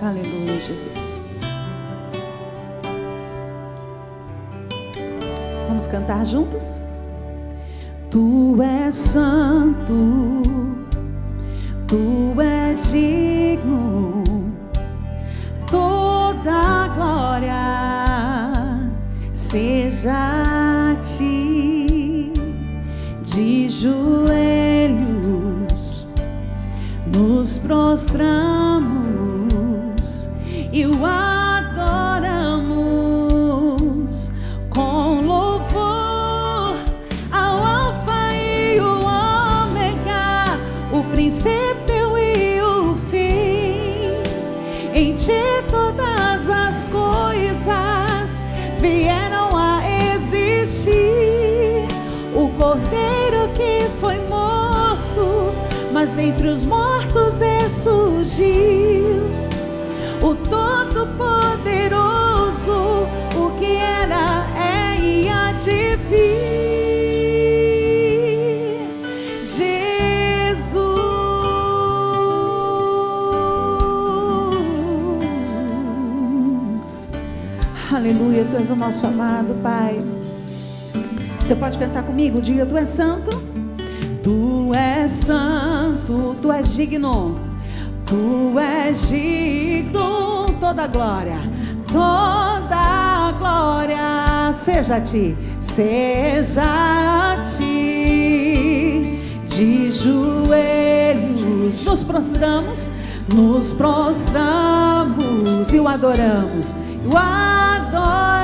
Aleluia, Jesus. Vamos cantar juntas? Tu és santo, tu és digno, toda glória seja a ti, de joelhos nos prostramos ressurgiu. O Todo-Poderoso, o que era, é e há de vir. Jesus. Aleluia, tu és o nosso amado Pai. Você pode cantar comigo? Diga, tu és santo. Tu és santo, tu és digno. Tu és digno, toda glória, toda glória seja a ti, seja a ti. De joelhos nos prostramos, nos prostramos e o adoramos, e o adoramos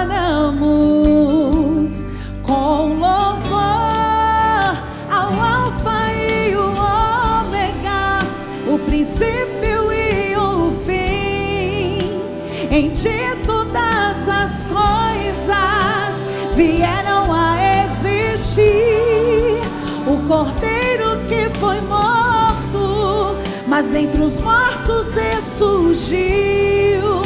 Em ti todas as coisas vieram a existir. O cordeiro que foi morto, mas dentre os mortos ressurgiu.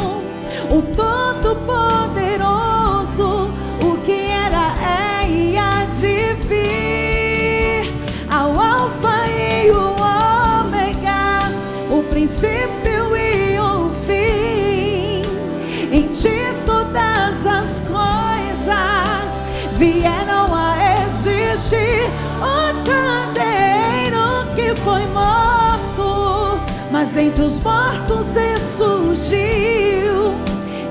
O Todo-Poderoso, o que era, é e há de vir. Ao Alfa e o Ômega, o princípio existir. O candeeiro que foi morto, mas dentre os mortos ressurgiu.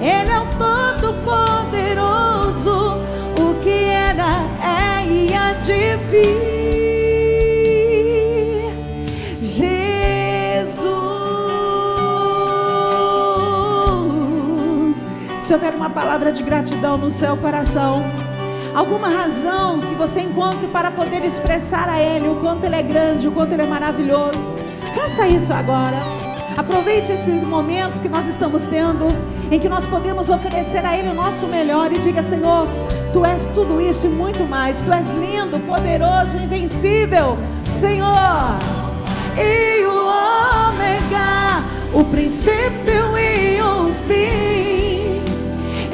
Ele é o Todo-Poderoso, o que era, é e há de vir. Jesus. Se houver uma palavra de gratidão no seu coração, alguma razão que você encontre para poder expressar a Ele o quanto Ele é grande, o quanto Ele é maravilhoso, faça isso agora. Aproveite esses momentos que nós estamos tendo, em que nós podemos oferecer a Ele o nosso melhor e diga: Senhor, Tu és tudo isso e muito mais. Tu és lindo, poderoso, invencível, Senhor. E o Ômega, o princípio e o fim.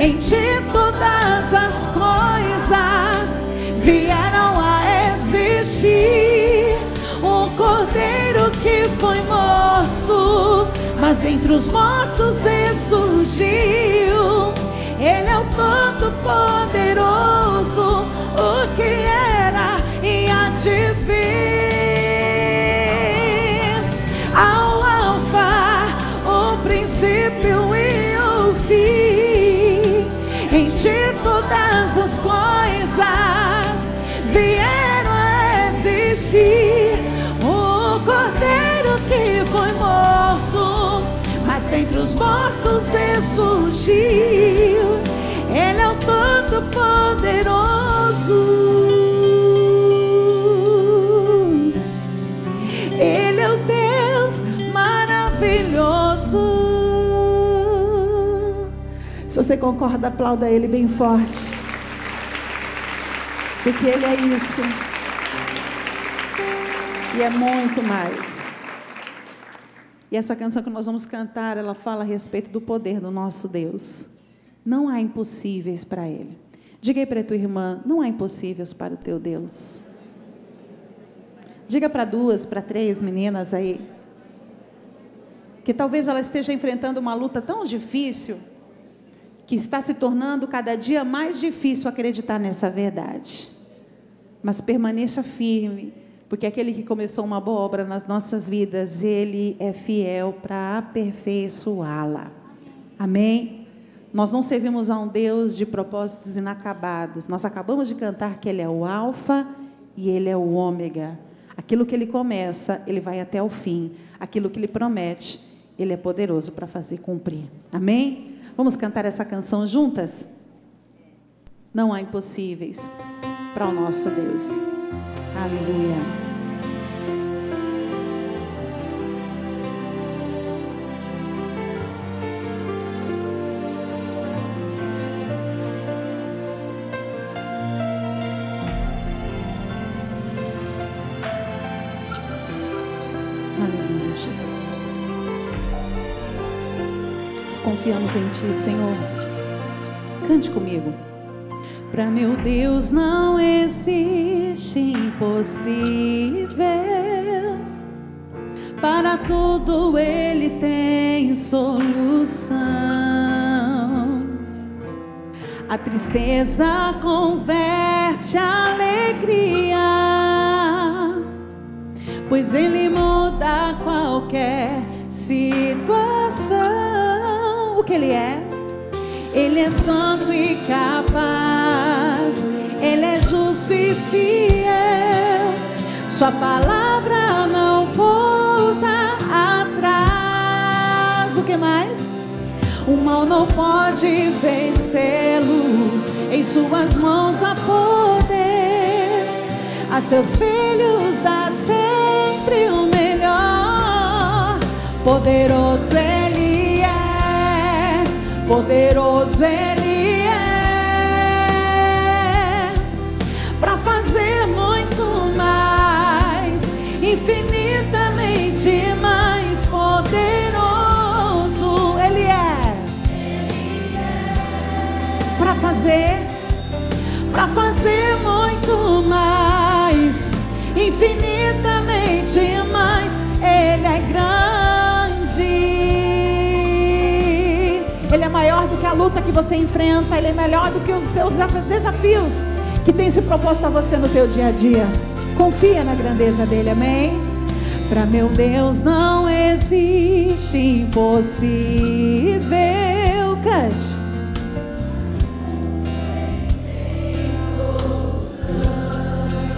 Em Ti todas as coisas vieram a existir. O cordeiro que foi morto, mas dentre os mortos ressurgiu. Ele é o Todo-Poderoso, o que era e há de vir. Coisas vieram a existir. O cordeiro que foi morto, mas dentre os mortos ressurgiu. Ele é o Todo-Poderoso. Ele é o Deus maravilhoso. Se você concorda, aplauda Ele bem forte. Porque Ele é isso. E é muito mais. E essa canção que nós vamos cantar, ela fala a respeito do poder do nosso Deus. Não há impossíveis para Ele. Diga aí para a tua irmã: não há impossíveis para o teu Deus. Diga para duas, para três meninas aí. que talvez ela esteja enfrentando uma luta tão difícil que está se tornando cada dia mais difícil acreditar nessa verdade. Mas permaneça firme, porque aquele que começou uma boa obra nas nossas vidas, ele é fiel para aperfeiçoá-la. Amém? Nós não servimos a um Deus de propósitos inacabados. Nós acabamos de cantar que ele é o alfa e ele é o ômega. Aquilo que ele começa, ele vai até o fim. Aquilo que ele promete, ele é poderoso para fazer cumprir. Amém? Vamos cantar essa canção juntas? Não há impossíveis para o nosso Deus. Aleluia. confiamos em Ti, Senhor. Cante comigo. Para meu Deus não existe impossível. Para tudo Ele tem solução. A tristeza converte a alegria, pois Ele muda qualquer situação que Ele é. Ele é santo e capaz, Ele é justo e fiel. Sua palavra não volta atrás. O que mais? O mal não pode vencê-lo. Em suas mãos há poder. A seus filhos dá sempre o melhor. Poderoso Ele poderoso Ele é para fazer muito mais, infinitamente mais poderoso Ele é, para fazer, para fazer muito mais, infinitamente mais. Ele é maior do que a luta que você enfrenta, Ele é melhor do que os teus desafios que tem se proposto a você no teu dia a dia. Confia na grandeza dele, amém? Para meu Deus não existe impossível. Cante.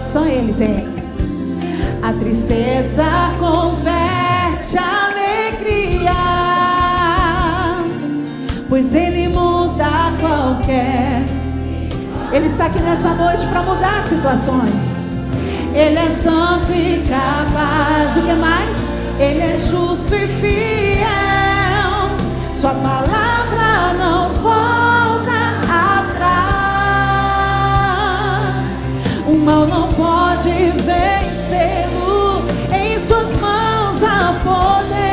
Só Ele tem. A tristeza converte a pois Ele muda qualquer. Ele está aqui nessa noite para mudar situações. Ele é santo e capaz. O que mais? Ele é justo e fiel. Sua palavra não volta atrás. O mal não pode vencê-lo. Em suas mãos há poder.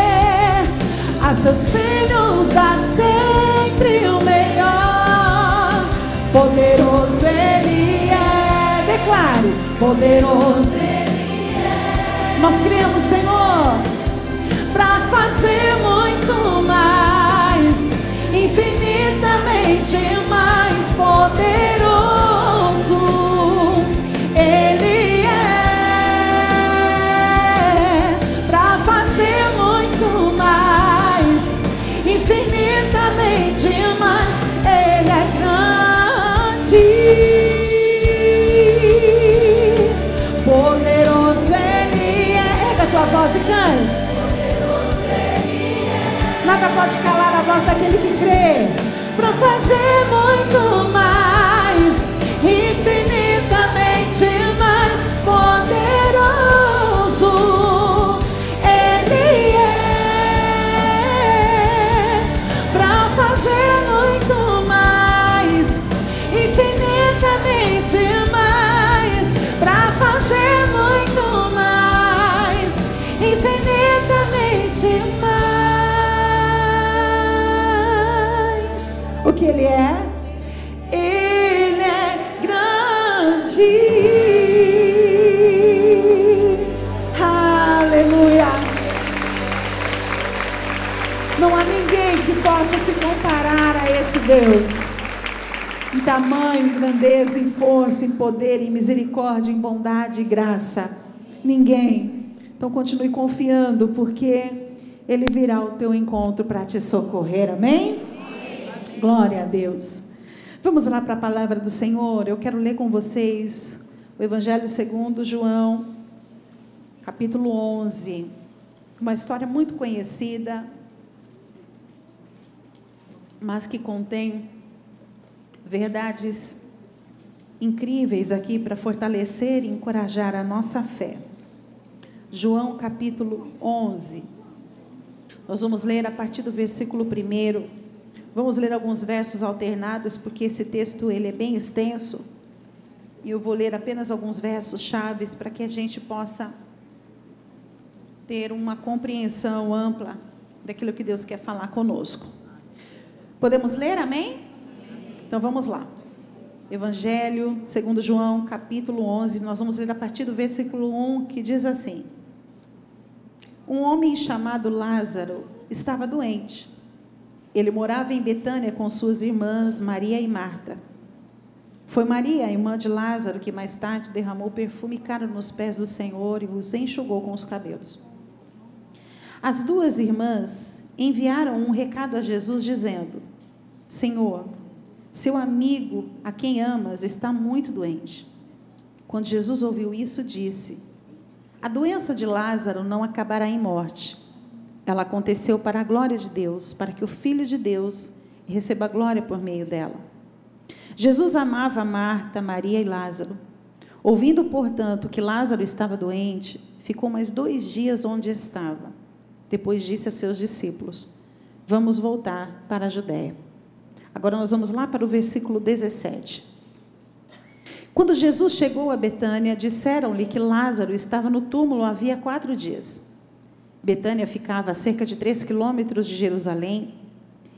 Seus filhos dá sempre o melhor. Poderoso Ele é, declare, poderoso Ele é. Nós criamos, Senhor, para fazer muito mais, infinitamente mais poderoso. Pode calar a voz daquele que crê. Para fazer muito mais, que Ele é? Ele é grande. Aleluia. Não há ninguém que possa se comparar a esse Deus. Em tamanho, em grandeza, em força, em poder, em misericórdia, em bondade e graça. Ninguém. Então continue confiando, porque Ele virá ao teu encontro para te socorrer. Amém? Glória a Deus. Vamos lá para a palavra do Senhor. Eu quero ler com vocês o Evangelho segundo João, capítulo 11. Uma história muito conhecida, mas que contém verdades incríveis aqui para fortalecer e encorajar a nossa fé. João capítulo 11. Nós vamos ler a partir do versículo 1. Vamos ler alguns versos alternados, porque esse texto ele é bem extenso. E eu vou ler apenas alguns versos chaves para que a gente possa ter uma compreensão ampla daquilo que Deus quer falar conosco. Podemos ler, amém? Então vamos lá. Evangelho, segundo João, capítulo 11, nós vamos ler a partir do versículo 1, que diz assim: Um homem chamado Lázaro estava doente. Ele morava em Betânia com suas irmãs Maria e Marta. Foi Maria, irmã de Lázaro, que mais tarde derramou perfume caro nos pés do Senhor e os enxugou com os cabelos. As duas irmãs enviaram um recado a Jesus dizendo: Senhor, seu amigo, a quem amas, está muito doente. Quando Jesus ouviu isso, disse: A doença de Lázaro não acabará em morte. Ela aconteceu para a glória de Deus, para que o Filho de Deus receba glória por meio dela. Jesus amava Marta, Maria e Lázaro. Ouvindo, portanto, que Lázaro estava doente, ficou mais dois dias onde estava. Depois disse a seus discípulos: Vamos voltar para a Judéia. Agora nós vamos lá para o versículo 17. Quando Jesus chegou a Betânia, disseram-lhe que Lázaro estava no túmulo havia quatro dias. Betânia ficava a cerca de três quilômetros de Jerusalém,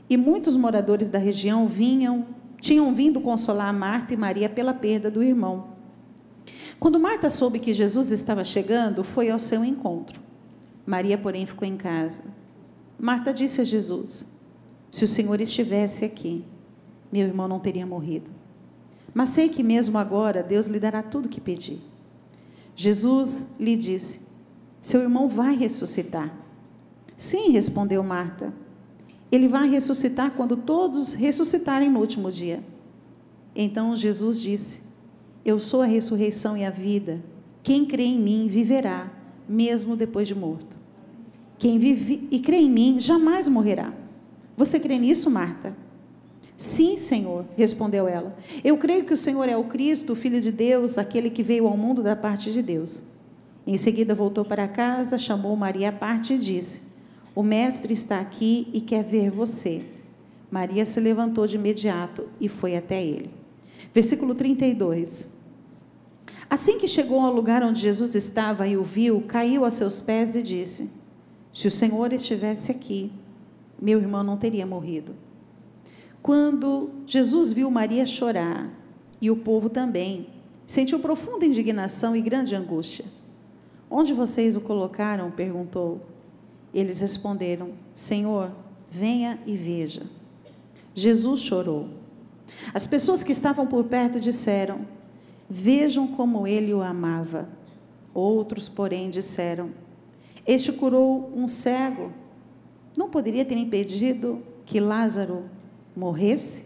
e muitos moradores da região vinham, tinham vindo consolar Marta e Maria pela perda do irmão. Quando Marta soube que Jesus estava chegando, foi ao seu encontro. Maria, porém, ficou em casa. Marta disse a Jesus: se o Senhor estivesse aqui, meu irmão não teria morrido. Mas sei que mesmo agora Deus lhe dará tudo o que pedir. Jesus lhe disse: Seu irmão vai ressuscitar. Sim, respondeu Marta. Ele vai ressuscitar quando todos ressuscitarem no último dia. Então Jesus disse: Eu sou a ressurreição e a vida. Quem crê em mim viverá, mesmo depois de morto. Quem vive e crê em mim jamais morrerá. Você crê nisso, Marta? Sim, Senhor, respondeu ela. Eu creio que o Senhor é o Cristo, o Filho de Deus, aquele que veio ao mundo da parte de Deus. Em seguida voltou para casa, chamou Maria à parte e disse: O mestre está aqui e quer ver você. Maria se levantou de imediato e foi até ele. Versículo 32. Assim que chegou ao lugar onde Jesus estava e o viu, caiu a seus pés e disse: Se o Senhor estivesse aqui, meu irmão não teria morrido. Quando Jesus viu Maria chorar, e o povo também, sentiu profunda indignação e grande angústia. Onde vocês o colocaram? perguntou. Eles responderam: Senhor, venha e veja. Jesus chorou. As pessoas que estavam por perto disseram: Vejam como ele o amava. Outros, porém, disseram: Este curou um cego não poderia ter impedido que Lázaro morresse?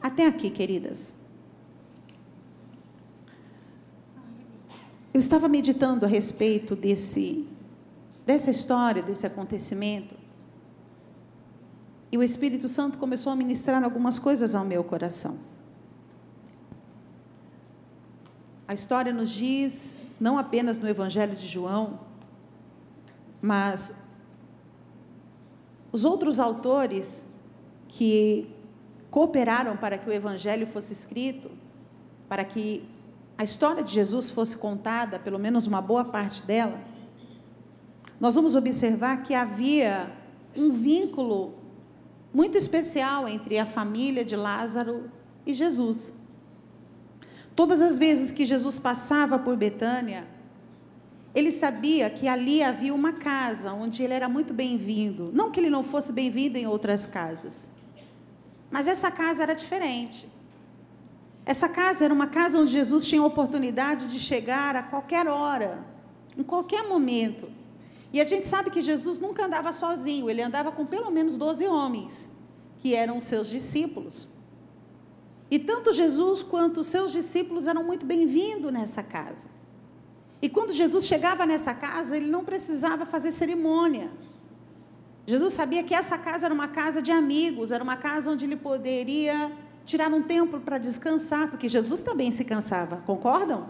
Até aqui, queridas. Eu estava meditando a respeito desse dessa história, desse acontecimento. E o Espírito Santo começou a ministrar algumas coisas ao meu coração. A história nos diz, não apenas no Evangelho de João, mas os outros autores que cooperaram para que o evangelho fosse escrito, para que a história de Jesus fosse contada, pelo menos uma boa parte dela, nós vamos observar que havia um vínculo muito especial entre a família de Lázaro e Jesus. Todas as vezes que Jesus passava por Betânia, ele sabia que ali havia uma casa onde ele era muito bem-vindo. Não que ele não fosse bem-vindo em outras casas, mas essa casa era diferente. Essa casa era uma casa onde Jesus tinha a oportunidade de chegar a qualquer hora, em qualquer momento. E a gente sabe que Jesus nunca andava sozinho, ele andava com pelo menos 12 homens, que eram seus discípulos. E tanto Jesus quanto os seus discípulos eram muito bem-vindos nessa casa. E quando Jesus chegava nessa casa, ele não precisava fazer cerimônia. Jesus sabia que essa casa era uma casa de amigos, era uma casa onde ele poderia tirar um tempo para descansar, porque Jesus também se cansava, concordam?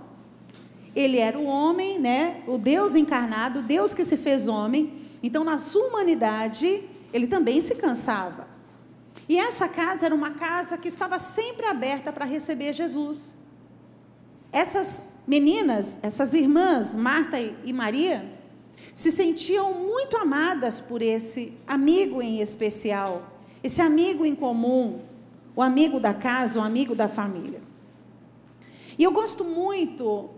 Ele era o homem, né? O Deus encarnado, Deus que se fez homem. Então, na sua humanidade, ele também se cansava. E essa casa era uma casa que estava sempre aberta para receber Jesus. Essas meninas, essas irmãs, Marta e Maria, se sentiam muito amadas por esse amigo em especial, esse amigo em comum, o amigo da casa, o amigo da família. E eu gosto muito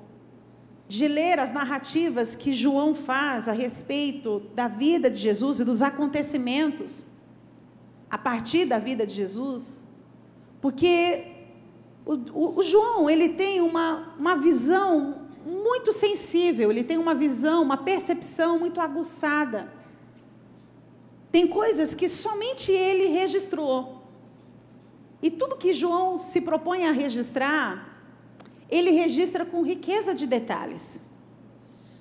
de ler as narrativas que João faz a respeito da vida de Jesus e dos acontecimentos a partir da vida de Jesus, porque o, o, o, João ele tem uma, uma visão muito sensível, ele tem uma visão, uma percepção muito aguçada. Tem coisas que somente ele registrou. E tudo que João se propõe a registrar, ele registra com riqueza de detalhes.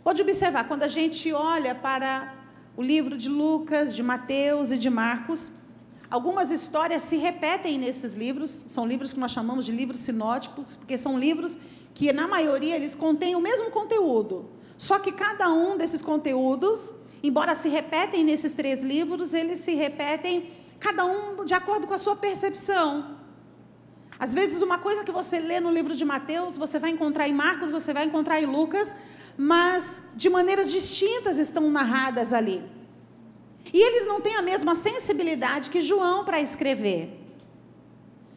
Pode observar, quando a gente olha para o livro de Lucas, de Mateus e de Marcos, algumas histórias se repetem nesses livros, são livros que nós chamamos de livros sinóticos, porque são livros que, na maioria, eles contêm o mesmo conteúdo. Só que cada um desses conteúdos, embora se repetem nesses três livros, eles se repetem cada um de acordo com a sua percepção. Às vezes, uma coisa que você lê no livro de Mateus, você vai encontrar em Marcos, você vai encontrar em Lucas, mas de maneiras distintas estão narradas ali. E eles não têm a mesma sensibilidade que João para escrever.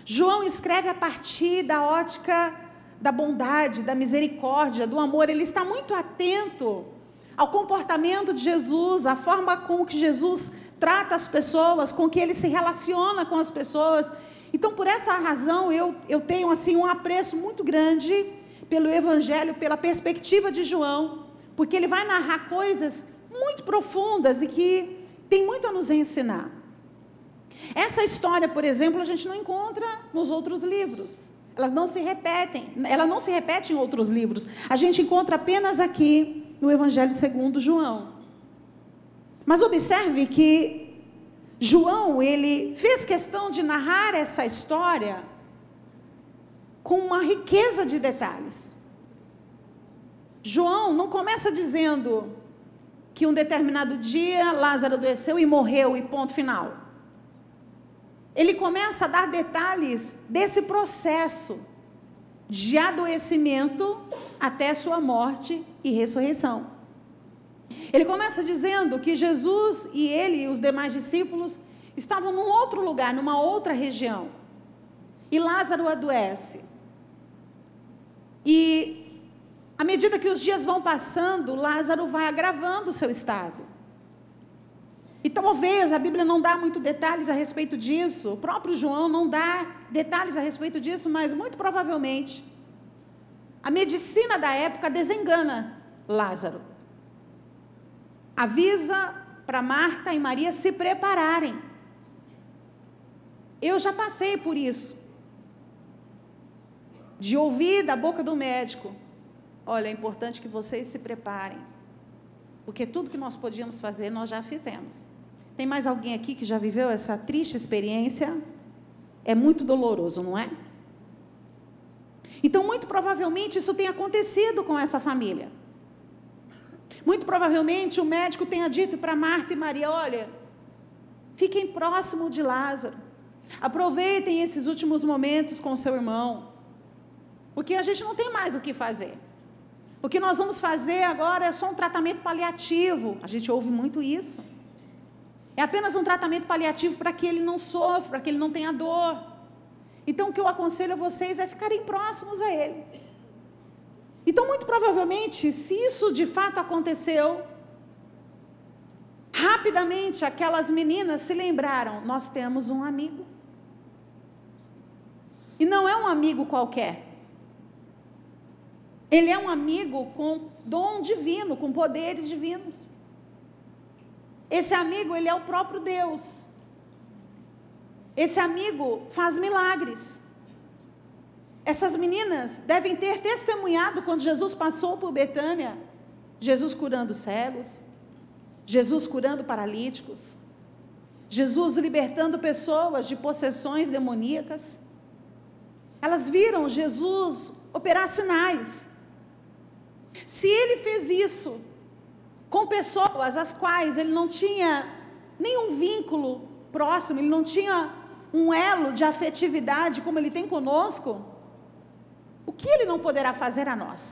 João escreve a partir da ótica da bondade, da misericórdia, do amor. Ele está muito atento ao comportamento de Jesus, à forma com que Jesus trata as pessoas, com que ele se relaciona com as pessoas. Então, por essa razão, eu, eu tenho assim um apreço muito grande pelo Evangelho, pela perspectiva de João, porque ele vai narrar coisas muito profundas e que tem muito a nos ensinar. Essa história, por exemplo, a gente não encontra nos outros livros. Elas não se repetem, ela não se repete em outros livros. A gente encontra apenas aqui no Evangelho segundo João. Mas observe que João, ele fez questão de narrar essa história com uma riqueza de detalhes. João não começa dizendo que um determinado dia Lázaro adoeceu e morreu e ponto final. Ele começa a dar detalhes desse processo de adoecimento até sua morte e ressurreição. Ele começa dizendo que Jesus e ele e os demais discípulos estavam num outro lugar, numa outra região. E Lázaro adoece. E à medida que os dias vão passando, Lázaro vai agravando o seu estado. E talvez a Bíblia não dá muito detalhes a respeito disso, o próprio João não dá detalhes a respeito disso, mas muito provavelmente a medicina da época desengana Lázaro avisa para Marta e Maria se prepararem. Eu já passei por isso. De ouvir da boca do médico: olha, é importante que vocês se preparem. Porque tudo que nós podíamos fazer, nós já fizemos. Tem mais alguém aqui que já viveu essa triste experiência? É muito doloroso, não é? Então, muito provavelmente, isso tem acontecido com essa família. Muito provavelmente o médico tenha dito para Marta e Maria: olha, fiquem próximo de Lázaro. Aproveitem esses últimos momentos com seu irmão. Porque a gente não tem mais o que fazer. O que nós vamos fazer agora é só um tratamento paliativo. A gente ouve muito isso. É apenas um tratamento paliativo para que ele não sofra, para que ele não tenha dor. Então, o que eu aconselho a vocês é ficarem próximos a ele. Então, muito provavelmente, se isso de fato aconteceu, rapidamente aquelas meninas se lembraram: nós temos um amigo. E não é um amigo qualquer. Ele é um amigo com dom divino, com poderes divinos. Esse amigo, ele é o próprio Deus. Esse amigo faz milagres. Essas meninas devem ter testemunhado quando Jesus passou por Betânia, Jesus curando cegos, Jesus curando paralíticos, Jesus libertando pessoas de possessões demoníacas. Elas viram Jesus operar sinais. Se ele fez isso com pessoas às quais ele não tinha nenhum vínculo próximo, ele não tinha um elo de afetividade como ele tem conosco, o que ele não poderá fazer a nós?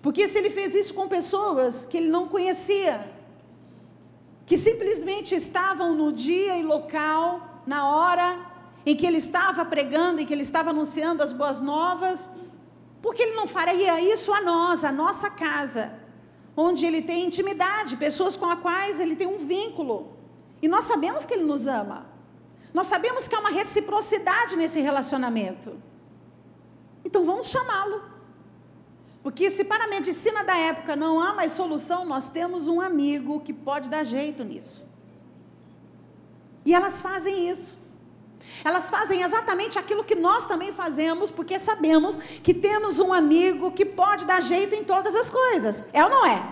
Porque se ele fez isso com pessoas que ele não conhecia, que simplesmente estavam no dia e local, na hora em que ele estava pregando, em que ele estava anunciando as boas novas, porque ele não faria isso a nós, a nossa casa, onde ele tem intimidade, pessoas com as quais ele tem um vínculo. E nós sabemos que ele nos ama. Nós sabemos que há uma reciprocidade nesse relacionamento. Então vamos chamá-lo. Porque se para a medicina da época não há mais solução, nós temos um amigo que pode dar jeito nisso. E elas fazem isso. Elas fazem exatamente aquilo que nós também fazemos, porque sabemos que temos um amigo que pode dar jeito em todas as coisas. É ou não é?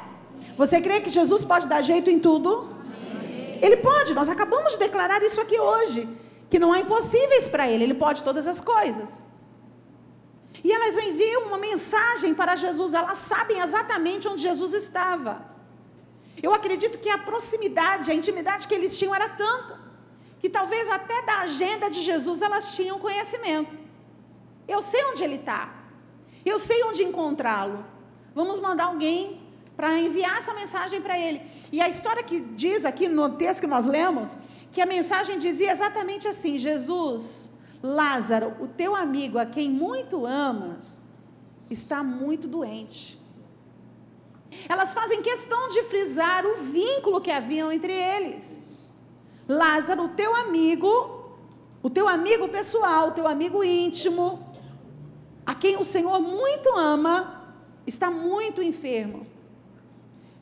Você crê que Jesus pode dar jeito em tudo? Ele pode, nós acabamos de declarar isso aqui hoje, que não há impossíveis para ele, ele pode todas as coisas. E elas enviam uma mensagem para Jesus, elas sabem exatamente onde Jesus estava. Eu acredito que a proximidade, a intimidade que eles tinham era tanta que talvez até da agenda de Jesus elas tinham conhecimento. Eu sei onde ele está, eu sei onde encontrá-lo. Vamos mandar alguém para enviar essa mensagem para ele. E a história que diz aqui no texto que nós lemos, que a mensagem dizia exatamente assim: Jesus, Lázaro, o teu amigo a quem muito amas, está muito doente. Elas fazem questão de frisar o vínculo que haviam entre eles. Lázaro, o teu amigo, o teu amigo pessoal, o teu amigo íntimo, a quem o Senhor muito ama, está muito enfermo.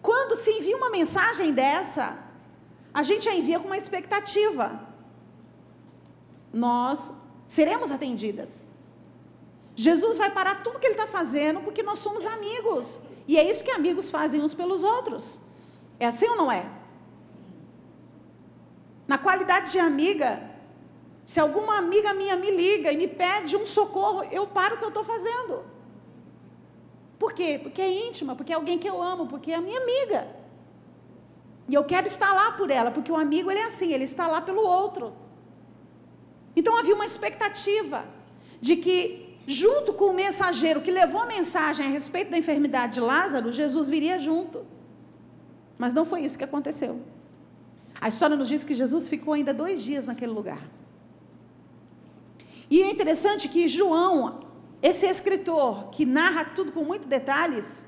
Quando se envia uma mensagem dessa, a gente a envia com uma expectativa. Nós seremos atendidas. Jesus vai parar tudo que ele está fazendo porque nós somos amigos. E é isso que amigos fazem uns pelos outros. É assim ou não é? Na qualidade de amiga, se alguma amiga minha me liga e me pede um socorro, eu paro o que eu estou fazendo. Por quê? Porque é íntima, porque é alguém que eu amo, porque é a minha amiga. E eu quero estar lá por ela, porque o amigo ele é assim, ele está lá pelo outro. Então havia uma expectativa de que, junto com o mensageiro que levou a mensagem a respeito da enfermidade de Lázaro, Jesus viria junto. Mas não foi isso que aconteceu. A história nos diz que Jesus ficou ainda dois dias naquele lugar. E é interessante que João, esse escritor que narra tudo com muitos detalhes,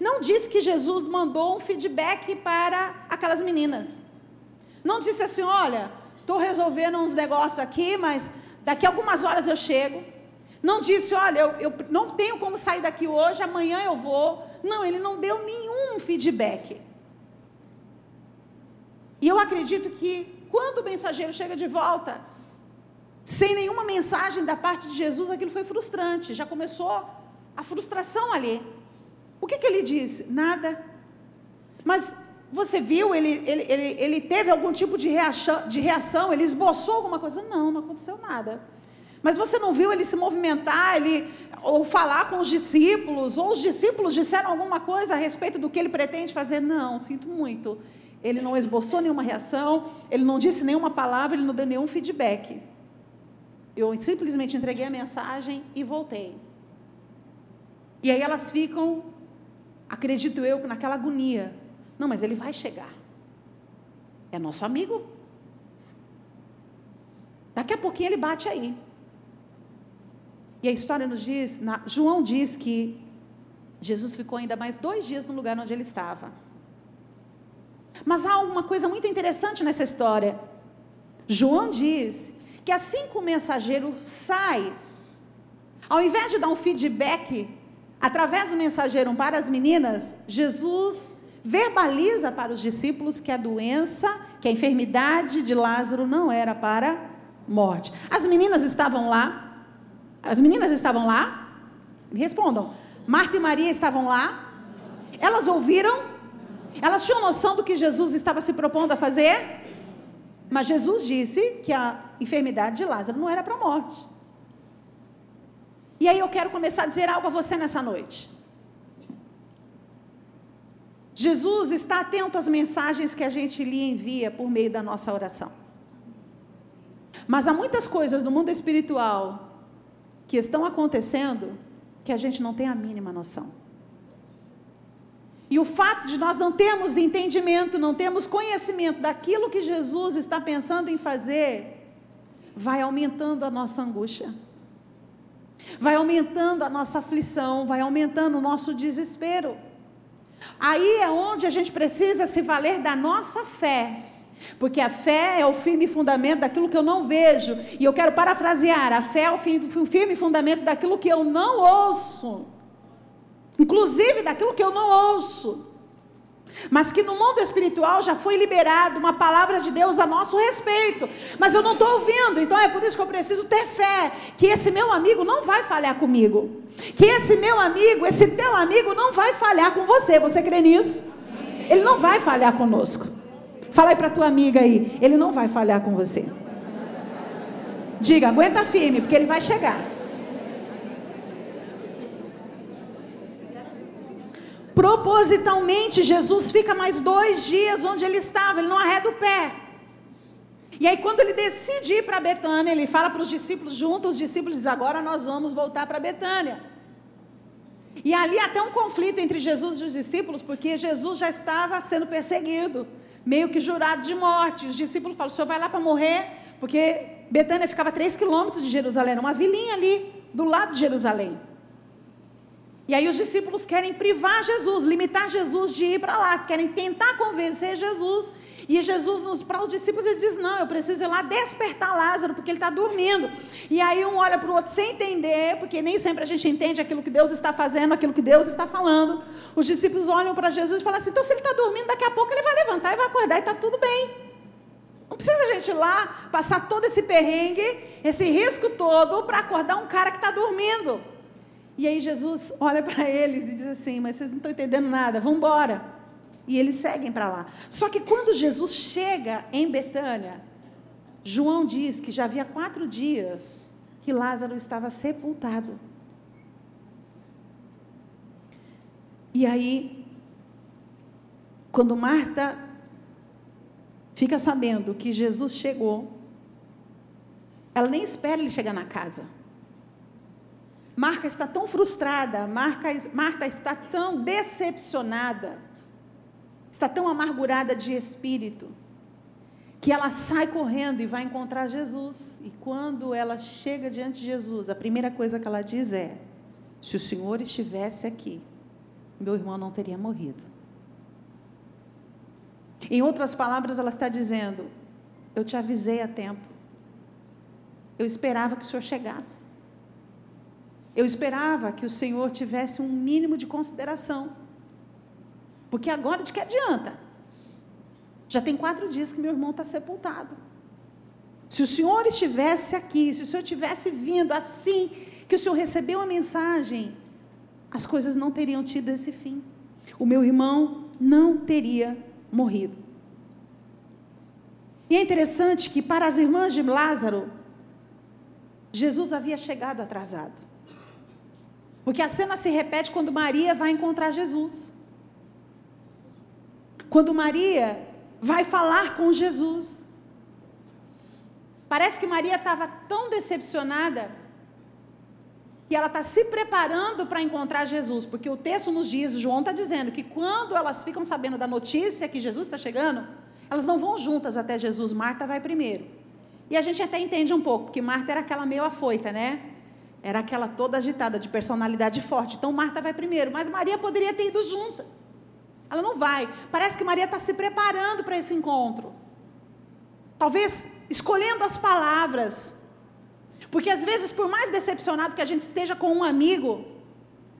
não diz que Jesus mandou um feedback para aquelas meninas. Não disse assim: olha, estou resolvendo uns negócios aqui, mas daqui a algumas horas eu chego. Não disse: olha, eu, eu não tenho como sair daqui hoje, amanhã eu vou. Não, ele não deu nenhum feedback. E eu acredito que quando o mensageiro chega de volta, sem nenhuma mensagem da parte de Jesus, aquilo foi frustrante. Já começou a frustração ali. O que, que ele disse? Nada. Mas você viu, ele, ele, ele, ele teve algum tipo de reação, de reação, ele esboçou alguma coisa? Não, não aconteceu nada. Mas você não viu ele se movimentar, ele ou falar com os discípulos, ou os discípulos disseram alguma coisa a respeito do que ele pretende fazer? Não, sinto muito. Ele não esboçou nenhuma reação, ele não disse nenhuma palavra, ele não deu nenhum feedback. Eu simplesmente entreguei a mensagem e voltei. E aí elas ficam, acredito eu, naquela agonia. Não, mas ele vai chegar. É nosso amigo. Daqui a pouquinho ele bate aí. E a história nos diz, na, João diz que Jesus ficou ainda mais dois dias no lugar onde ele estava. Mas há uma coisa muito interessante nessa história. João diz que assim que o mensageiro sai, ao invés de dar um feedback através do mensageiro para as meninas, Jesus verbaliza para os discípulos que a doença, que a enfermidade de Lázaro não era para morte. As meninas estavam lá? As meninas estavam lá? Me respondam. Marta e Maria estavam lá? Elas ouviram? Elas tinham noção do que Jesus estava se propondo a fazer? Mas Jesus disse que a enfermidade de Lázaro não era para a morte. E aí eu quero começar a dizer algo a você nessa noite. Jesus está atento às mensagens que a gente lhe envia por meio da nossa oração. Mas há muitas coisas no mundo espiritual que estão acontecendo que a gente não tem a mínima noção. E o fato de nós não termos entendimento, não termos conhecimento daquilo que Jesus está pensando em fazer, vai aumentando a nossa angústia, vai aumentando a nossa aflição, vai aumentando o nosso desespero. Aí é onde a gente precisa se valer da nossa fé. Porque a fé é o firme fundamento daquilo que eu não vejo. E eu quero parafrasear: a fé é o firme fundamento daquilo que eu não ouço. Inclusive daquilo que eu não ouço. Mas que no mundo espiritual já foi liberado uma palavra de Deus a nosso respeito. Mas eu não estou ouvindo. Então é por isso que eu preciso ter fé. Que esse meu amigo não vai falhar comigo. Que esse meu amigo, esse teu amigo não vai falhar com você. Você crê nisso? Ele não vai falhar conosco. Fala aí para tua amiga aí. Ele não vai falhar com você. Diga, aguenta firme, porque ele vai chegar. Propositalmente, Jesus fica mais dois dias onde ele estava, ele não arreda o pé. E aí, quando ele decide ir para Betânia, ele fala para os discípulos junto, os discípulos dizem: agora nós vamos voltar para Betânia. E ali até um conflito entre Jesus e os discípulos, porque Jesus já estava sendo perseguido, meio que jurado de morte. Os discípulos falam: o senhor vai lá para morrer? Porque Betânia ficava a três quilômetros de Jerusalém, uma vilinha ali, do lado de Jerusalém. E aí os discípulos querem privar Jesus, limitar Jesus de ir para lá, querem tentar convencer Jesus. E Jesus, para os discípulos, ele diz: Não, eu preciso ir lá despertar Lázaro, porque ele está dormindo. E aí um olha para o outro sem entender, porque nem sempre a gente entende aquilo que Deus está fazendo, aquilo que Deus está falando. Os discípulos olham para Jesus e falam assim: Então, se ele está dormindo, daqui a pouco ele vai levantar e vai acordar e está tudo bem. Não precisa a gente ir lá passar todo esse perrengue, esse risco todo, para acordar um cara que está dormindo. E aí Jesus olha para eles e diz assim: Mas vocês não estão entendendo nada, vamos embora. E eles seguem para lá. Só que quando Jesus chega em Betânia, João diz que já havia quatro dias que Lázaro estava sepultado. E aí, quando Marta fica sabendo que Jesus chegou, ela nem espera ele chegar na casa. Marta está tão frustrada, Marta está tão decepcionada, está tão amargurada de espírito, que ela sai correndo e vai encontrar Jesus. E quando ela chega diante de Jesus, a primeira coisa que ela diz é: Se o Senhor estivesse aqui, meu irmão não teria morrido. Em outras palavras, ela está dizendo: Eu te avisei a tempo. Eu esperava que o Senhor chegasse. Eu esperava que o Senhor tivesse um mínimo de consideração. Porque agora de que adianta? Já tem quatro dias que meu irmão está sepultado. Se o Senhor estivesse aqui, se o Senhor tivesse vindo assim que o Senhor recebeu a mensagem, as coisas não teriam tido esse fim. O meu irmão não teria morrido. E é interessante que para as irmãs de Lázaro, Jesus havia chegado atrasado. Porque a cena se repete quando Maria vai encontrar Jesus. Quando Maria vai falar com Jesus. Parece que Maria estava tão decepcionada que ela está se preparando para encontrar Jesus, porque o texto nos diz, João está dizendo que quando elas ficam sabendo da notícia que Jesus está chegando, elas não vão juntas até Jesus, Marta vai primeiro. E a gente até entende um pouco, porque Marta era aquela meio afoita, né? Era aquela toda agitada, de personalidade forte. Então Marta vai primeiro, mas Maria poderia ter ido junto. Ela não vai. Parece que Maria está se preparando para esse encontro. Talvez escolhendo as palavras. Porque às vezes, por mais decepcionado que a gente esteja com um amigo,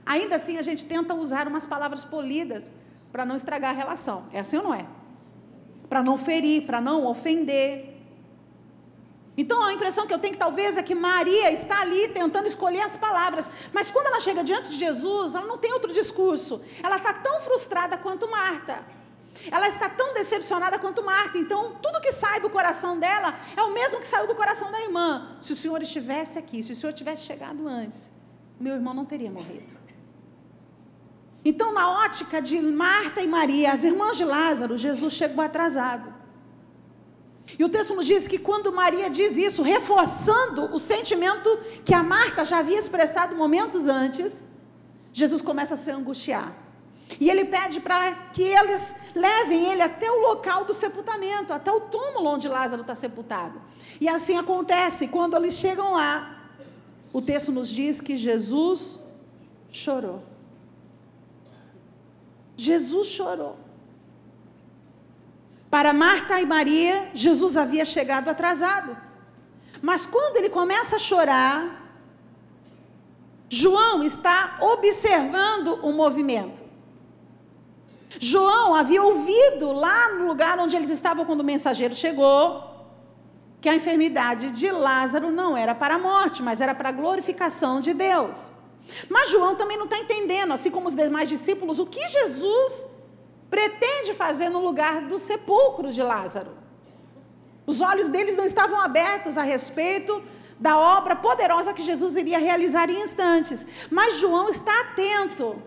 ainda assim a gente tenta usar umas palavras polidas para não estragar a relação. É assim ou não é? Para não ferir, para não ofender. Então a impressão que eu tenho que talvez é que Maria está ali tentando escolher as palavras, mas quando ela chega diante de Jesus, ela não tem outro discurso. Ela está tão frustrada quanto Marta. Ela está tão decepcionada quanto Marta. Então, tudo que sai do coração dela é o mesmo que saiu do coração da irmã. Se o Senhor estivesse aqui, se o Senhor tivesse chegado antes, meu irmão não teria morrido. Então, na ótica de Marta e Maria, as irmãs de Lázaro, Jesus chegou atrasado. E o texto nos diz que quando Maria diz isso, reforçando o sentimento que a Marta já havia expressado momentos antes, Jesus começa a se angustiar. E ele pede para que eles levem ele até o local do sepultamento, até o túmulo onde Lázaro está sepultado. E assim acontece, quando eles chegam lá, o texto nos diz que Jesus chorou. Jesus chorou. Para Marta e Maria, Jesus havia chegado atrasado. Mas quando ele começa a chorar, João está observando o movimento. João havia ouvido lá no lugar onde eles estavam quando o mensageiro chegou, que a enfermidade de Lázaro não era para a morte, mas era para a glorificação de Deus. Mas João também não está entendendo, assim como os demais discípulos, o que Jesus pretende fazer no lugar do sepulcro de Lázaro. Os olhos deles não estavam abertos a respeito da obra poderosa que Jesus iria realizar em instantes. Mas João está atento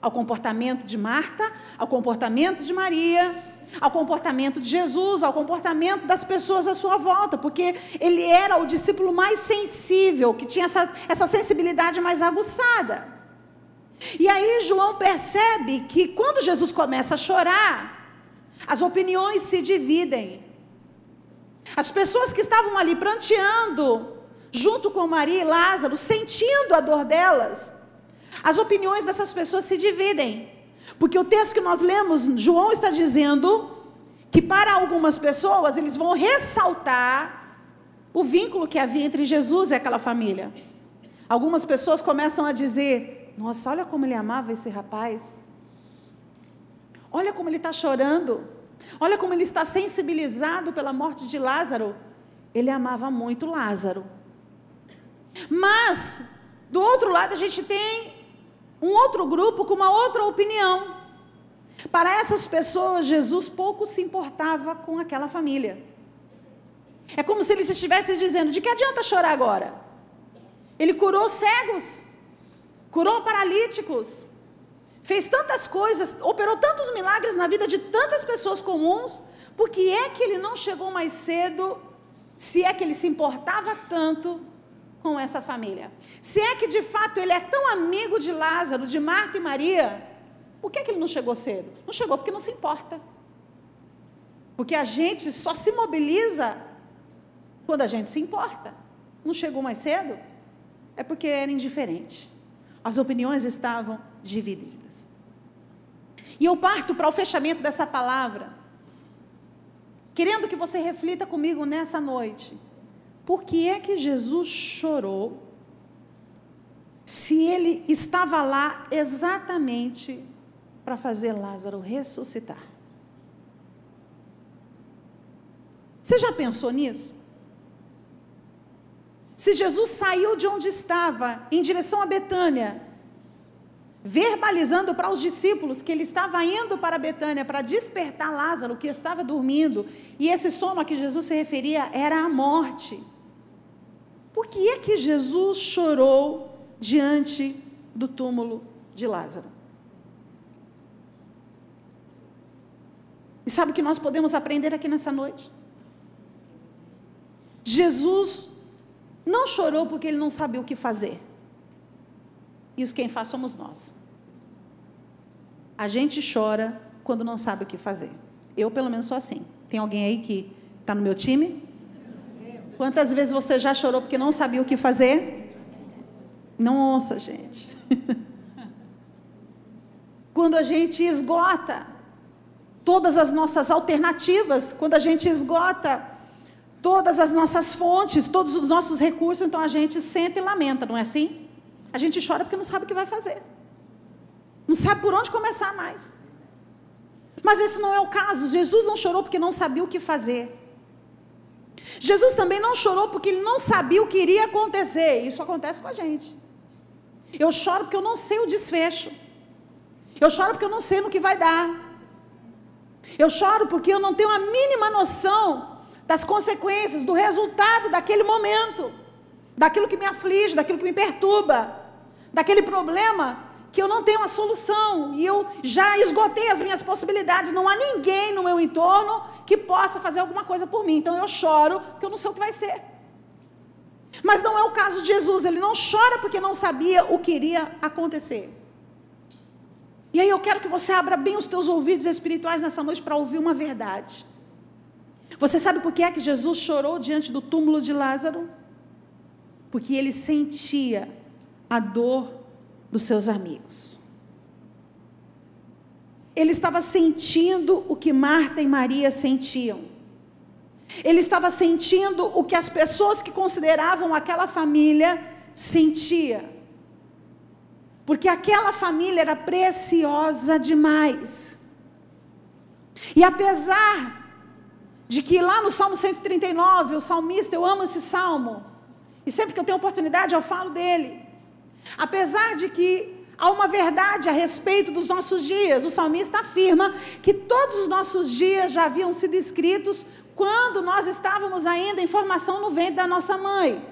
ao comportamento de Marta, ao comportamento de Maria, ao comportamento de Jesus, ao comportamento das pessoas à sua volta, porque ele era o discípulo mais sensível, que tinha essa, essa sensibilidade mais aguçada. E aí João percebe que quando Jesus começa a chorar, as opiniões se dividem. As pessoas que estavam ali pranteando, junto com Maria e Lázaro, sentindo a dor delas, as opiniões dessas pessoas se dividem. Porque o texto que nós lemos, João está dizendo que para algumas pessoas eles vão ressaltar o vínculo que havia entre Jesus e aquela família. Algumas pessoas começam a dizer: nossa, olha como ele amava esse rapaz. Olha como ele está chorando. Olha como ele está sensibilizado pela morte de Lázaro. Ele amava muito Lázaro. Mas, do outro lado, a gente tem um outro grupo com uma outra opinião. Para essas pessoas, Jesus pouco se importava com aquela família. É como se ele estivesse dizendo: de que adianta chorar agora? Ele curou cegos, curou paralíticos, fez tantas coisas, operou tantos milagres na vida de tantas pessoas comuns, por que é que ele não chegou mais cedo, se é que ele se importava tanto com essa família? Se é que de fato ele é tão amigo de Lázaro, de Marta e Maria, por que, é que ele não chegou cedo? Não chegou porque não se importa. Porque a gente só se mobiliza quando a gente se importa. Não chegou mais cedo? É porque era indiferente. As opiniões estavam divididas. E eu parto para o fechamento dessa palavra, querendo que você reflita comigo nessa noite. Por que é que Jesus chorou se ele estava lá exatamente para fazer Lázaro ressuscitar? Você já pensou nisso? Se Jesus saiu de onde estava, em direção a Betânia, verbalizando para os discípulos que ele estava indo para Betânia para despertar Lázaro, que estava dormindo, e esse sono a que Jesus se referia era a morte. Por que é que Jesus chorou diante do túmulo de Lázaro? E sabe o que nós podemos aprender aqui nessa noite? Jesus não chorou porque ele não sabia o que fazer. Isso quem faz somos nós. A gente chora quando não sabe o que fazer. Eu, pelo menos, sou assim. Tem alguém aí que está no meu time? Quantas vezes você já chorou porque não sabia o que fazer? Nossa, gente. quando a gente esgota todas as nossas alternativas, quando a gente esgota todas as nossas fontes, todos os nossos recursos, então a gente senta e lamenta, não é assim? A gente chora porque não sabe o que vai fazer. Não sabe por onde começar mais. Mas esse não é o caso. Jesus não chorou porque não sabia o que fazer. Jesus também não chorou porque ele não sabia o que iria acontecer. Isso acontece com a gente. Eu choro porque eu não sei o desfecho. Eu choro porque eu não sei no que vai dar. Eu choro porque eu não tenho a mínima noção das consequências, do resultado daquele momento, daquilo que me aflige, daquilo que me perturba, daquele problema que eu não tenho a solução e eu já esgotei as minhas possibilidades, não há ninguém no meu entorno que possa fazer alguma coisa por mim. Então eu choro porque eu não sei o que vai ser. Mas não é o caso de Jesus, ele não chora porque não sabia o que iria acontecer. E aí eu quero que você abra bem os teus ouvidos espirituais nessa noite para ouvir uma verdade. Você sabe por que é que Jesus chorou diante do túmulo de Lázaro? Porque ele sentia a dor dos seus amigos. Ele estava sentindo o que Marta e Maria sentiam. Ele estava sentindo o que as pessoas que consideravam aquela família sentia. Porque aquela família era preciosa demais. E apesar de que lá no Salmo 139, o salmista, eu amo esse salmo, e sempre que eu tenho oportunidade eu falo dele. Apesar de que há uma verdade a respeito dos nossos dias, o salmista afirma que todos os nossos dias já haviam sido escritos quando nós estávamos ainda em formação no ventre da nossa mãe.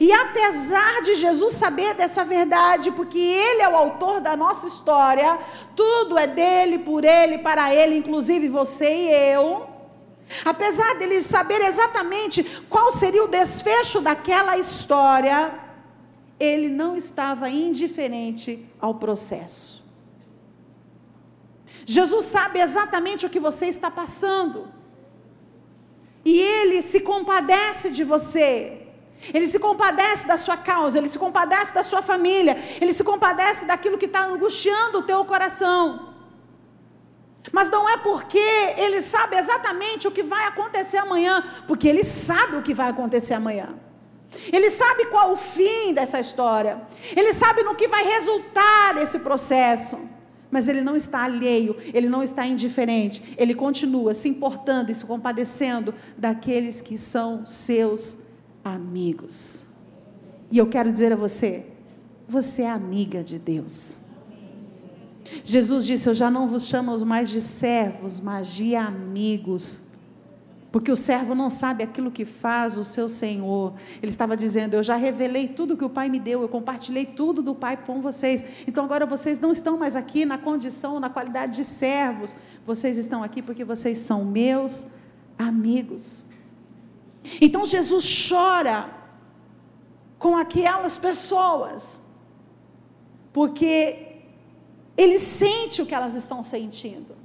E apesar de Jesus saber dessa verdade, porque Ele é o autor da nossa história, tudo é dele, por Ele, para Ele, inclusive você e eu. Apesar dele saber exatamente qual seria o desfecho daquela história, ele não estava indiferente ao processo. Jesus sabe exatamente o que você está passando. E ele se compadece de você. Ele se compadece da sua causa, ele se compadece da sua família, ele se compadece daquilo que está angustiando o teu coração. Mas não é porque ele sabe exatamente o que vai acontecer amanhã, porque ele sabe o que vai acontecer amanhã. Ele sabe qual o fim dessa história. Ele sabe no que vai resultar esse processo. Mas ele não está alheio, ele não está indiferente. Ele continua se importando e se compadecendo daqueles que são seus amigos. E eu quero dizer a você: você é amiga de Deus. Jesus disse: Eu já não vos chamo mais de servos, mas de amigos porque o servo não sabe aquilo que faz o seu senhor. Ele estava dizendo: Eu já revelei tudo que o Pai me deu, eu compartilhei tudo do Pai com vocês. Então agora vocês não estão mais aqui na condição, na qualidade de servos. Vocês estão aqui porque vocês são meus amigos. Então Jesus chora com aquelas pessoas, porque ele sente o que elas estão sentindo.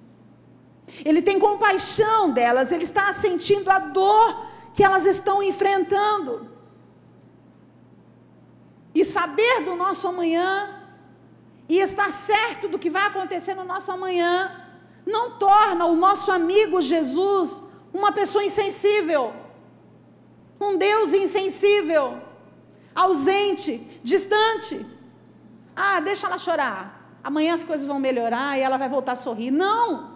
Ele tem compaixão delas, ele está sentindo a dor que elas estão enfrentando. E saber do nosso amanhã, e estar certo do que vai acontecer no nosso amanhã, não torna o nosso amigo Jesus uma pessoa insensível, um Deus insensível, ausente, distante. Ah, deixa ela chorar, amanhã as coisas vão melhorar e ela vai voltar a sorrir. Não!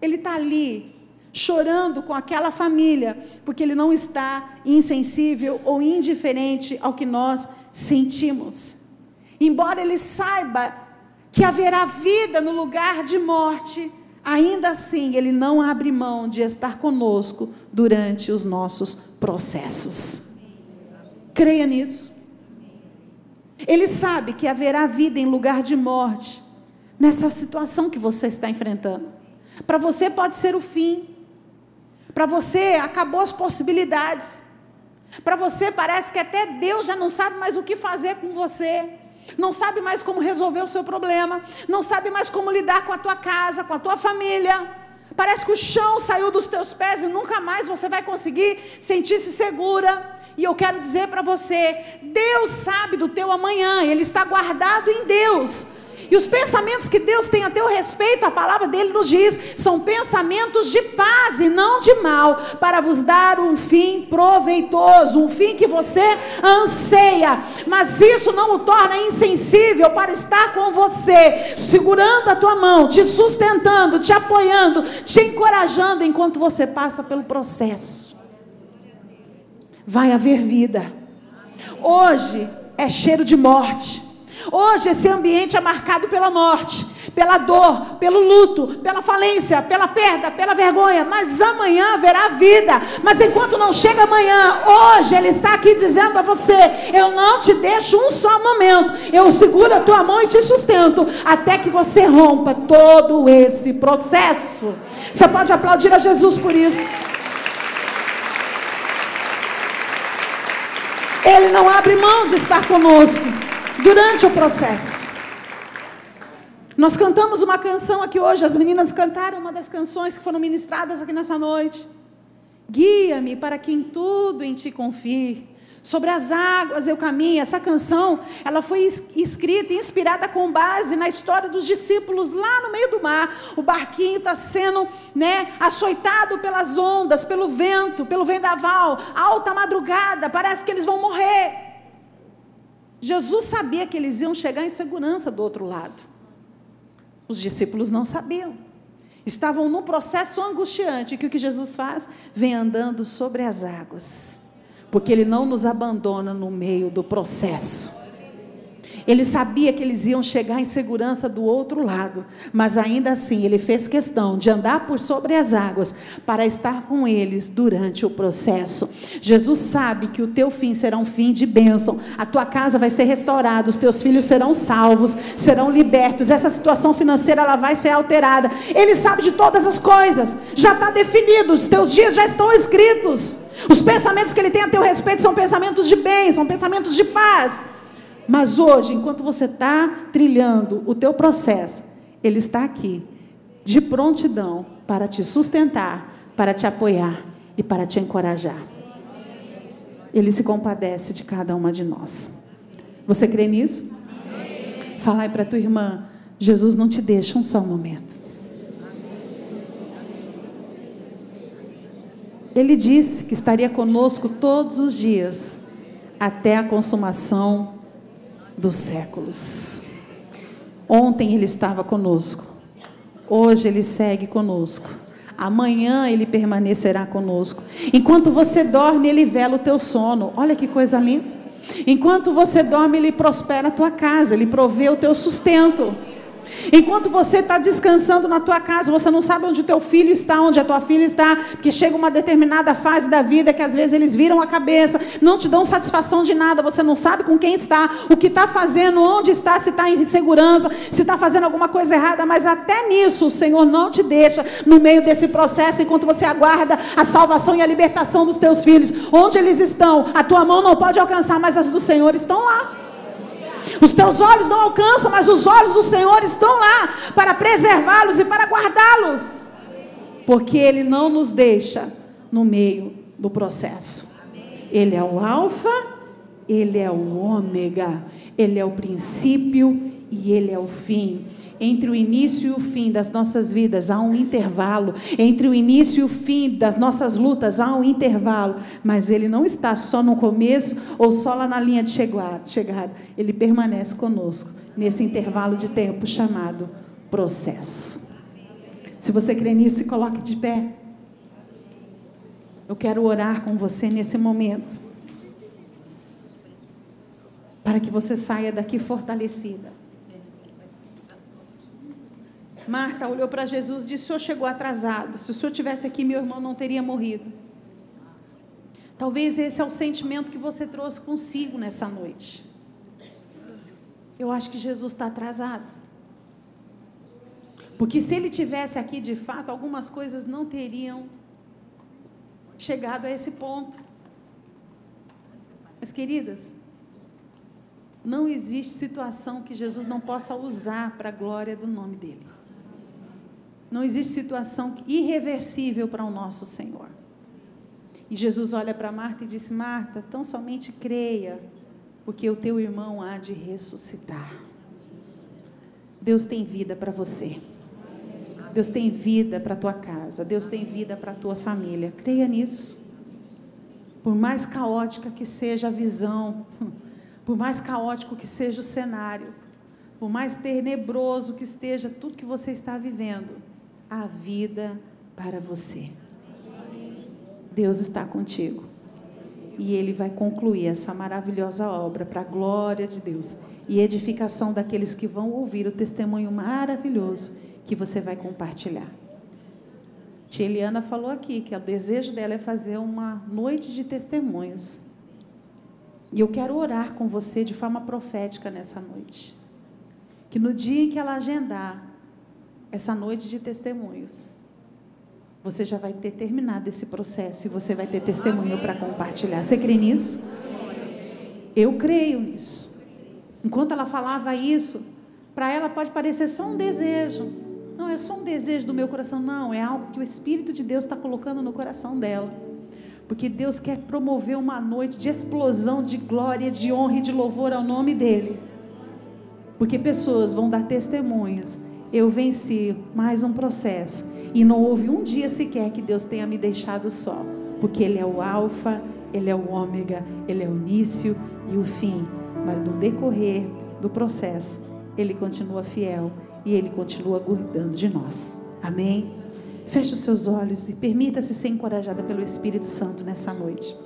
Ele está ali, chorando com aquela família, porque ele não está insensível ou indiferente ao que nós sentimos. Embora ele saiba que haverá vida no lugar de morte, ainda assim ele não abre mão de estar conosco durante os nossos processos. Creia nisso. Ele sabe que haverá vida em lugar de morte, nessa situação que você está enfrentando. Para você pode ser o fim. Para você acabou as possibilidades. Para você parece que até Deus já não sabe mais o que fazer com você. Não sabe mais como resolver o seu problema, não sabe mais como lidar com a tua casa, com a tua família. Parece que o chão saiu dos teus pés e nunca mais você vai conseguir sentir-se segura. E eu quero dizer para você: Deus sabe do teu amanhã, ele está guardado em Deus. E os pensamentos que Deus tem a teu respeito, a palavra dele nos diz, são pensamentos de paz e não de mal, para vos dar um fim proveitoso, um fim que você anseia. Mas isso não o torna insensível para estar com você, segurando a tua mão, te sustentando, te apoiando, te encorajando enquanto você passa pelo processo. Vai haver vida. Hoje é cheiro de morte. Hoje esse ambiente é marcado pela morte, pela dor, pelo luto, pela falência, pela perda, pela vergonha, mas amanhã haverá vida. Mas enquanto não chega amanhã, hoje ele está aqui dizendo a você: eu não te deixo um só momento. Eu seguro a tua mão e te sustento até que você rompa todo esse processo. Você pode aplaudir a Jesus por isso. Ele não abre mão de estar conosco durante o processo. Nós cantamos uma canção aqui hoje, as meninas cantaram uma das canções que foram ministradas aqui nessa noite. Guia-me para que em tudo em ti confie. Sobre as águas eu caminho. Essa canção, ela foi escrita e inspirada com base na história dos discípulos lá no meio do mar. O barquinho está sendo, né, açoitado pelas ondas, pelo vento, pelo vendaval, alta madrugada. Parece que eles vão morrer. Jesus sabia que eles iam chegar em segurança do outro lado. Os discípulos não sabiam. Estavam num processo angustiante que o que Jesus faz? Vem andando sobre as águas. Porque ele não nos abandona no meio do processo. Ele sabia que eles iam chegar em segurança do outro lado, mas ainda assim ele fez questão de andar por sobre as águas para estar com eles durante o processo. Jesus sabe que o teu fim será um fim de bênção, a tua casa vai ser restaurada, os teus filhos serão salvos, serão libertos, essa situação financeira ela vai ser alterada. Ele sabe de todas as coisas, já está definido, os teus dias já estão escritos. Os pensamentos que ele tem a teu respeito são pensamentos de bem, são pensamentos de paz. Mas hoje, enquanto você está trilhando o teu processo, Ele está aqui, de prontidão, para te sustentar, para te apoiar e para te encorajar. Ele se compadece de cada uma de nós. Você crê nisso? Fala aí para tua irmã, Jesus não te deixa um só momento. Ele disse que estaria conosco todos os dias, até a consumação dos séculos. Ontem ele estava conosco, hoje ele segue conosco. Amanhã ele permanecerá conosco. Enquanto você dorme, ele vela o teu sono. Olha que coisa linda. Enquanto você dorme, ele prospera a tua casa, ele provê o teu sustento. Enquanto você está descansando na tua casa, você não sabe onde o teu filho está, onde a tua filha está, porque chega uma determinada fase da vida que às vezes eles viram a cabeça, não te dão satisfação de nada, você não sabe com quem está, o que está fazendo, onde está, se está em segurança, se está fazendo alguma coisa errada, mas até nisso o Senhor não te deixa no meio desse processo, enquanto você aguarda a salvação e a libertação dos teus filhos. Onde eles estão, a tua mão não pode alcançar, mas as do Senhor estão lá. Os teus olhos não alcançam, mas os olhos do Senhor estão lá para preservá-los e para guardá-los. Porque Ele não nos deixa no meio do processo. Ele é o Alfa, Ele é o Ômega, Ele é o princípio e Ele é o fim. Entre o início e o fim das nossas vidas há um intervalo. Entre o início e o fim das nossas lutas há um intervalo. Mas Ele não está só no começo ou só lá na linha de chegada. Ele permanece conosco nesse intervalo de tempo chamado processo. Se você crê nisso, se coloque de pé. Eu quero orar com você nesse momento. Para que você saia daqui fortalecida. Marta olhou para Jesus e disse: O senhor chegou atrasado. Se o senhor tivesse aqui, meu irmão não teria morrido. Talvez esse é o sentimento que você trouxe consigo nessa noite. Eu acho que Jesus está atrasado. Porque se ele tivesse aqui de fato, algumas coisas não teriam chegado a esse ponto. Mas, queridas, não existe situação que Jesus não possa usar para a glória do nome dele. Não existe situação irreversível para o nosso Senhor. E Jesus olha para Marta e disse: Marta, tão somente creia, porque o teu irmão há de ressuscitar. Deus tem vida para você. Deus tem vida para a tua casa. Deus tem vida para a tua família. Creia nisso. Por mais caótica que seja a visão, por mais caótico que seja o cenário, por mais tenebroso que esteja tudo que você está vivendo, há vida para você. Deus está contigo. E Ele vai concluir essa maravilhosa obra para a glória de Deus e edificação daqueles que vão ouvir o testemunho maravilhoso que você vai compartilhar. Tia Eliana falou aqui que o desejo dela é fazer uma noite de testemunhos. E eu quero orar com você de forma profética nessa noite. Que no dia em que ela agendar essa noite de testemunhos, você já vai ter terminado esse processo e você vai ter testemunho para compartilhar. Você crê nisso? Eu creio nisso. Enquanto ela falava isso, para ela pode parecer só um desejo. Não é só um desejo do meu coração, não. É algo que o Espírito de Deus está colocando no coração dela. Porque Deus quer promover uma noite de explosão de glória, de honra e de louvor ao nome dEle. Porque pessoas vão dar testemunhas. Eu venci mais um processo. E não houve um dia sequer que Deus tenha me deixado só. Porque Ele é o Alfa, Ele é o Ômega, Ele é o início e o fim. Mas no decorrer do processo, Ele continua fiel e Ele continua cuidando de nós. Amém? Feche os seus olhos e permita-se ser encorajada pelo Espírito Santo nessa noite.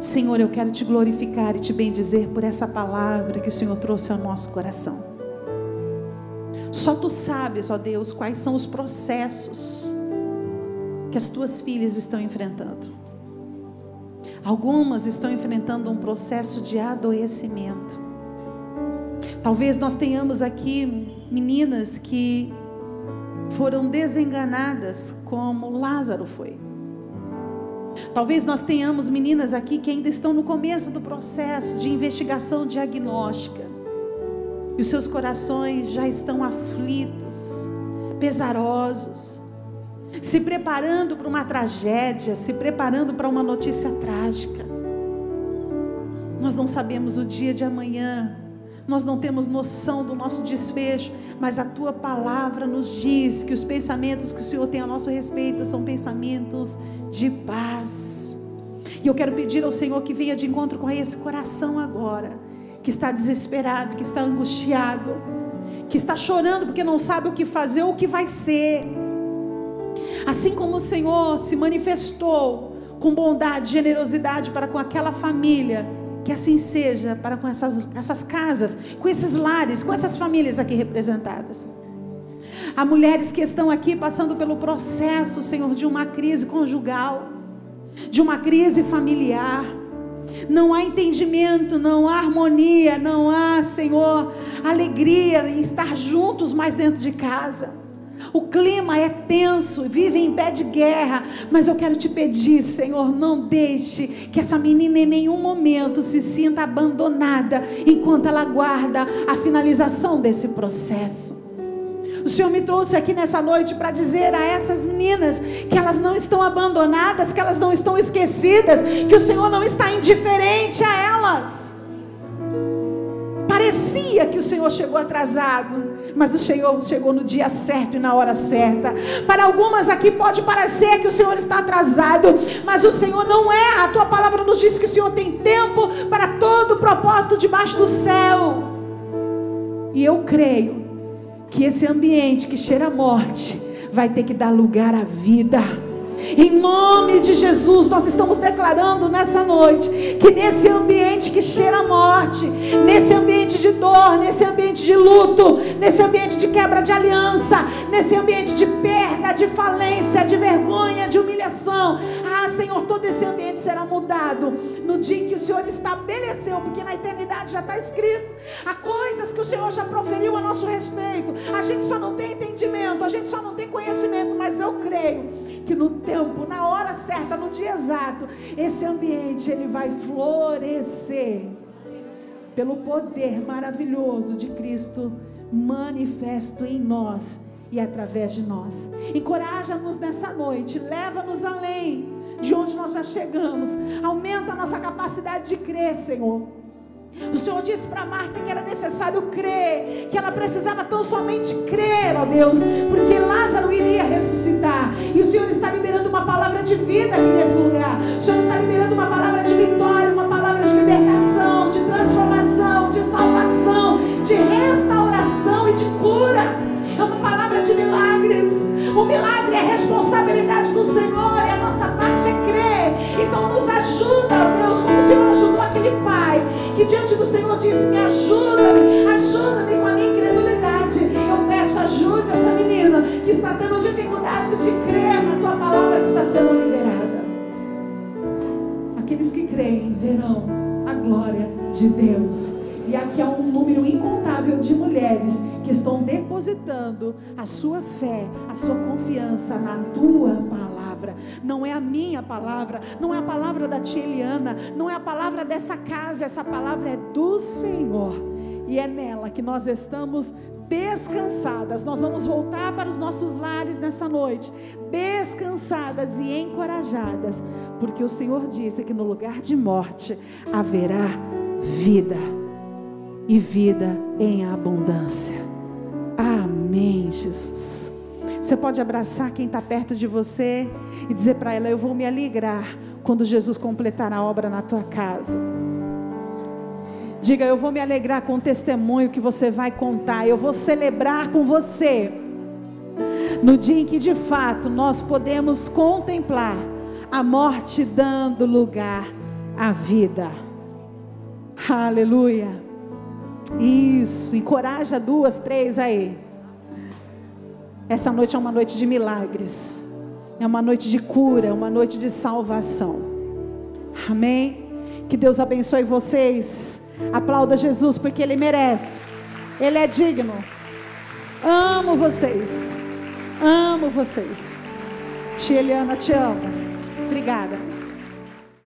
Senhor, eu quero te glorificar e te bendizer por essa palavra que o Senhor trouxe ao nosso coração. Só tu sabes, ó Deus, quais são os processos que as tuas filhas estão enfrentando. Algumas estão enfrentando um processo de adoecimento. Talvez nós tenhamos aqui meninas que foram desenganadas, como Lázaro foi. Talvez nós tenhamos meninas aqui que ainda estão no começo do processo de investigação diagnóstica. E os seus corações já estão aflitos, pesarosos, se preparando para uma tragédia, se preparando para uma notícia trágica. Nós não sabemos o dia de amanhã, nós não temos noção do nosso desfecho, mas a tua palavra nos diz que os pensamentos que o Senhor tem a nosso respeito são pensamentos de paz. E eu quero pedir ao Senhor que venha de encontro com esse coração agora, que está desesperado, que está angustiado, que está chorando porque não sabe o que fazer ou o que vai ser. Assim como o Senhor se manifestou com bondade, generosidade para com aquela família, que assim seja para com essas, essas casas, com esses lares, com essas famílias aqui representadas. Há mulheres que estão aqui passando pelo processo, Senhor, de uma crise conjugal, de uma crise familiar. Não há entendimento, não há harmonia, não há, Senhor, alegria em estar juntos mais dentro de casa. O clima é tenso, vive em pé de guerra, mas eu quero te pedir, Senhor, não deixe que essa menina em nenhum momento se sinta abandonada enquanto ela aguarda a finalização desse processo. O Senhor me trouxe aqui nessa noite para dizer a essas meninas que elas não estão abandonadas, que elas não estão esquecidas, que o Senhor não está indiferente a elas. Parecia que o Senhor chegou atrasado, mas o Senhor chegou no dia certo e na hora certa. Para algumas aqui pode parecer que o Senhor está atrasado, mas o Senhor não é. A tua palavra nos diz que o Senhor tem tempo para todo propósito debaixo do céu. E eu creio que esse ambiente que cheira a morte vai ter que dar lugar à vida. Em nome de Jesus, nós estamos declarando nessa noite que nesse ambiente que cheira a morte, nesse ambiente de dor, nesse ambiente de luto, nesse ambiente de quebra de aliança, nesse ambiente de perda, de falência, de vergonha, de humilhação, ah, Senhor, todo esse ambiente será mudado no dia em que o Senhor estabeleceu, porque na eternidade já está escrito. Há coisas que o Senhor já proferiu a nosso respeito. A gente só não tem entendimento, a gente só não tem conhecimento, mas eu creio que no tempo, na hora certa, no dia exato, esse ambiente ele vai florescer pelo poder maravilhoso de Cristo manifesto em nós e através de nós. Encoraja-nos nessa noite, leva-nos além de onde nós já chegamos. Aumenta a nossa capacidade de crer, Senhor. O Senhor disse para Marta que era necessário crer, que ela precisava tão somente crer, ó Deus, porque Lázaro iria ressuscitar. E o Senhor está liberando uma palavra de vida aqui nesse lugar. O Senhor está liberando uma palavra de vitória, uma palavra de libertação, de transformação, de salvação, de restauração e de cura. É uma palavra de milagres. O milagre é responsabilidade do Senhor e a nossa parte é crer. Então nos ajuda, Deus, como o Senhor ajudou aquele pai que diante do Senhor disse: Me ajuda-me, ajuda-me com a minha incredulidade. Eu peço, ajude essa menina que está tendo dificuldades de crer na tua palavra que está sendo liberada. Aqueles que creem verão a glória de Deus. E aqui há um número incontável de mulheres que estão depositando a sua fé, a sua confiança na tua palavra. Não é a minha palavra, não é a palavra da tia Eliana, não é a palavra dessa casa, essa palavra é do Senhor. E é nela que nós estamos descansadas. Nós vamos voltar para os nossos lares nessa noite, descansadas e encorajadas, porque o Senhor disse que no lugar de morte haverá vida e vida em abundância. Amém, Jesus. Você pode abraçar quem está perto de você e dizer para ela: Eu vou me alegrar quando Jesus completar a obra na tua casa. Diga, eu vou me alegrar com o testemunho que você vai contar, eu vou celebrar com você. No dia em que de fato nós podemos contemplar a morte dando lugar à vida. Aleluia. Isso, encoraja duas, três aí. Essa noite é uma noite de milagres, é uma noite de cura, é uma noite de salvação. Amém? Que Deus abençoe vocês. Aplauda Jesus porque Ele merece, Ele é digno. Amo vocês, amo vocês. Tia Eliana, te amo. Obrigada.